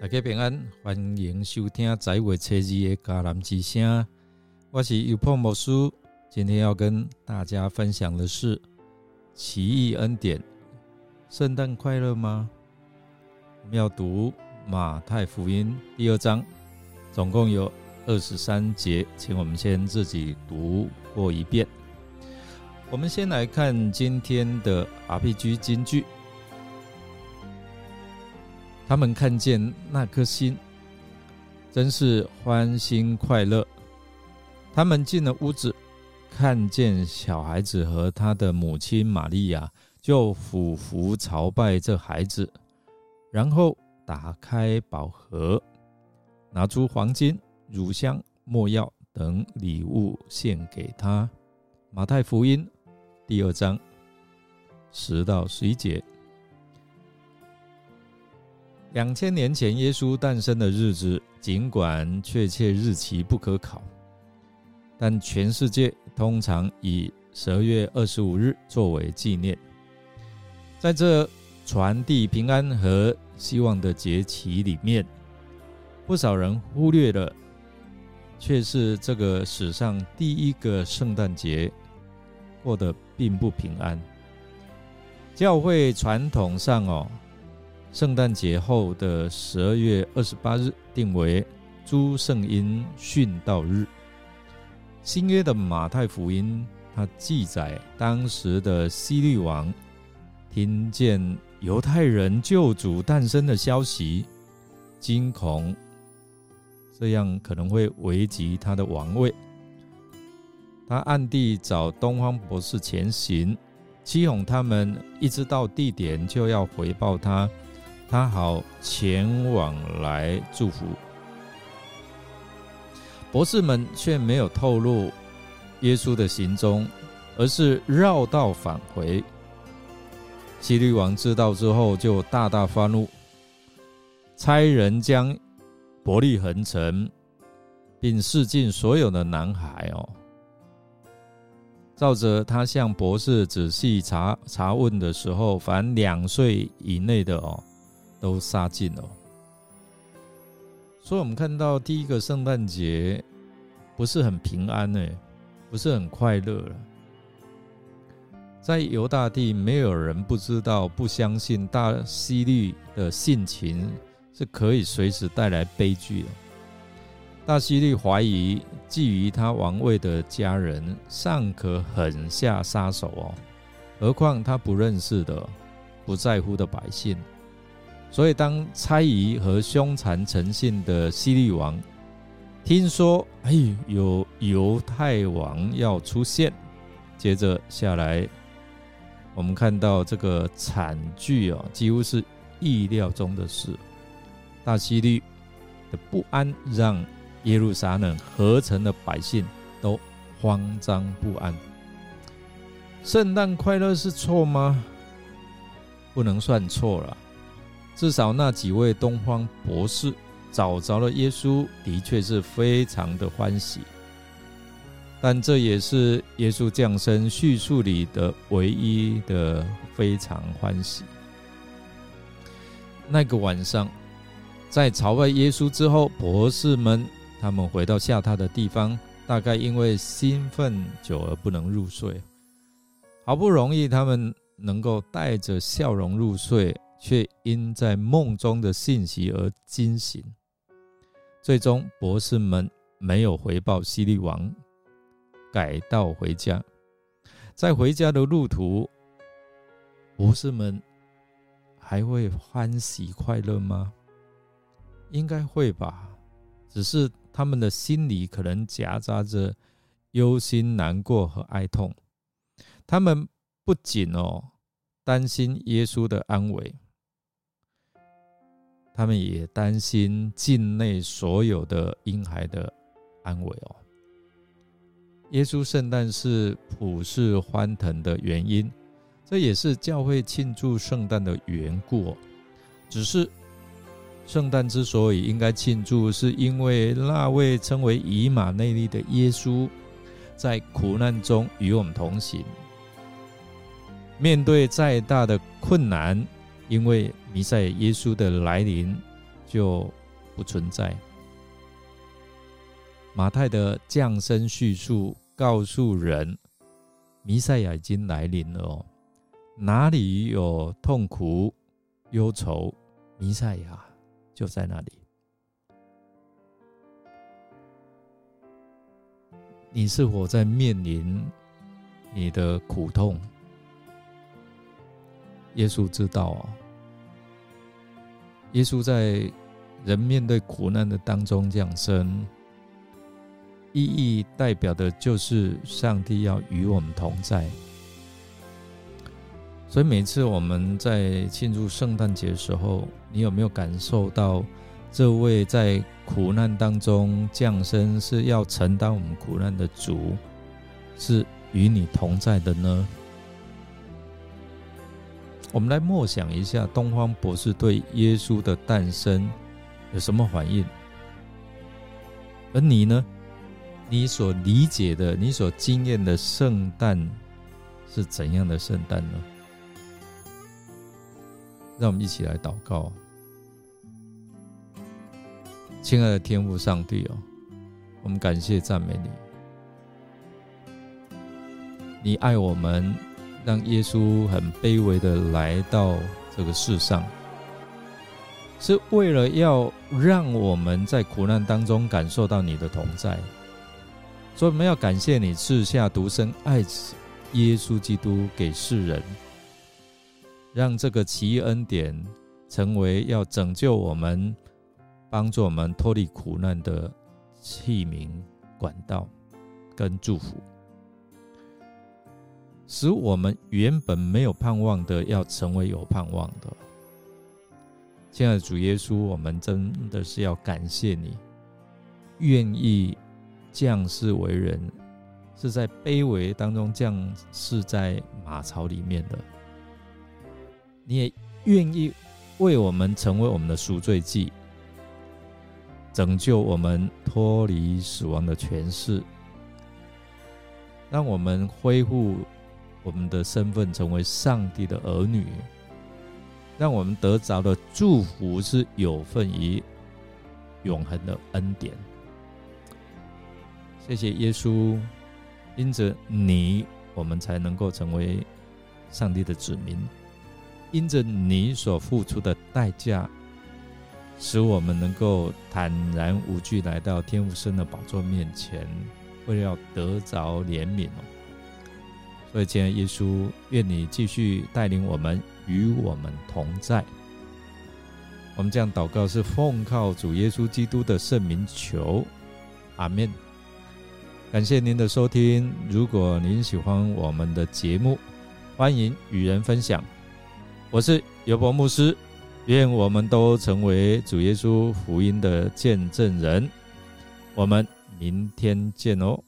大家平安，欢迎收听《在位车日的迦南之声》。我是尤破牧师，今天要跟大家分享的是奇异恩典。圣诞快乐吗？我们要读马太福音第二章，总共有二十三节，请我们先自己读过一遍。我们先来看今天的 RPG 金句。他们看见那颗心，真是欢欣快乐。他们进了屋子，看见小孩子和他的母亲玛利亚，就俯伏朝拜这孩子，然后打开宝盒，拿出黄金、乳香、没药等礼物献给他。马太福音第二章十到十一节。两千年前，耶稣诞生的日子，尽管确切日期不可考，但全世界通常以十二月二十五日作为纪念。在这传递平安和希望的节期里面，不少人忽略了，却是这个史上第一个圣诞节过得并不平安。教会传统上哦。圣诞节后的十二月二十八日定为诸圣因殉道日。新约的马太福音，它记载当时的希律王听见犹太人救主诞生的消息，惊恐，这样可能会危及他的王位。他暗地找东方博士前行，欺哄他们，一直到地点就要回报他。他好前往来祝福，博士们却没有透露耶稣的行踪，而是绕道返回。希律王知道之后，就大大发怒，差人将伯利恒城，并试尽所有的男孩哦，照着他向博士仔细查查问的时候，凡两岁以内的哦。都杀尽了，所以我们看到第一个圣诞节不是很平安呢，不是很快乐了。在犹大地，没有人不知道、不相信大希律的性情是可以随时带来悲剧的。大希律怀疑觊觎他王位的家人尚可狠下杀手哦，何况他不认识的、不在乎的百姓。所以，当猜疑和凶残成性的西律王听说，哎，有犹太王要出现，接着下来，我们看到这个惨剧啊，几乎是意料中的事。大希律的不安，让耶路撒冷合成的百姓都慌张不安。圣诞快乐是错吗？不能算错了。至少那几位东方博士找着了耶稣，的确是非常的欢喜。但这也是耶稣降生叙述里的唯一的非常欢喜。那个晚上，在朝拜耶稣之后，博士们他们回到下榻的地方，大概因为兴奋久而不能入睡。好不容易他们能够带着笑容入睡。却因在梦中的信息而惊醒，最终博士们没有回报西利王，改道回家。在回家的路途，博士们还会欢喜快乐吗？应该会吧，只是他们的心里可能夹杂着忧心、难过和哀痛。他们不仅哦担心耶稣的安危。他们也担心境内所有的婴孩的安危哦。耶稣圣诞是普世欢腾的原因，这也是教会庆祝圣诞的缘故。只是圣诞之所以应该庆祝，是因为那位称为以马内利的耶稣，在苦难中与我们同行。面对再大的困难。因为弥赛耶稣的来临，就不存在。马太的降生叙述告诉人，弥赛亚已经来临了哦。哪里有痛苦、忧愁，弥赛亚就在那里。你是否在面临你的苦痛？耶稣知道啊。耶稣在人面对苦难的当中降生。意义代表的就是上帝要与我们同在，所以每次我们在庆祝圣诞节的时候，你有没有感受到这位在苦难当中降生，是要承担我们苦难的主，是与你同在的呢？我们来默想一下，东方博士对耶稣的诞生有什么反应？而你呢？你所理解的、你所经验的圣诞是怎样的圣诞呢？让我们一起来祷告，亲爱的天父上帝哦，我们感谢赞美你，你爱我们，让耶稣很卑微的来到这个世上，是为了要让我们在苦难当中感受到你的同在。所以我们要感谢你赐下独生爱子耶稣基督给世人，让这个奇异恩典成为要拯救我们、帮助我们脱离苦难的器皿、管道跟祝福，使我们原本没有盼望的，要成为有盼望的。亲爱的主耶稣，我们真的是要感谢你，愿意。降世为人，是在卑微当中降世在马槽里面的。你也愿意为我们成为我们的赎罪祭，拯救我们脱离死亡的权势，让我们恢复我们的身份，成为上帝的儿女，让我们得着的祝福是有份于永恒的恩典。谢谢耶稣，因着你，我们才能够成为上帝的子民；因着你所付出的代价，使我们能够坦然无惧来到天父神的宝座面前，为了要得着怜悯哦。所以，亲爱耶稣，愿你继续带领我们，与我们同在。我们这样祷告，是奉靠主耶稣基督的圣名求，阿门。感谢您的收听。如果您喜欢我们的节目，欢迎与人分享。我是尤伯牧师，愿我们都成为主耶稣福音的见证人。我们明天见哦。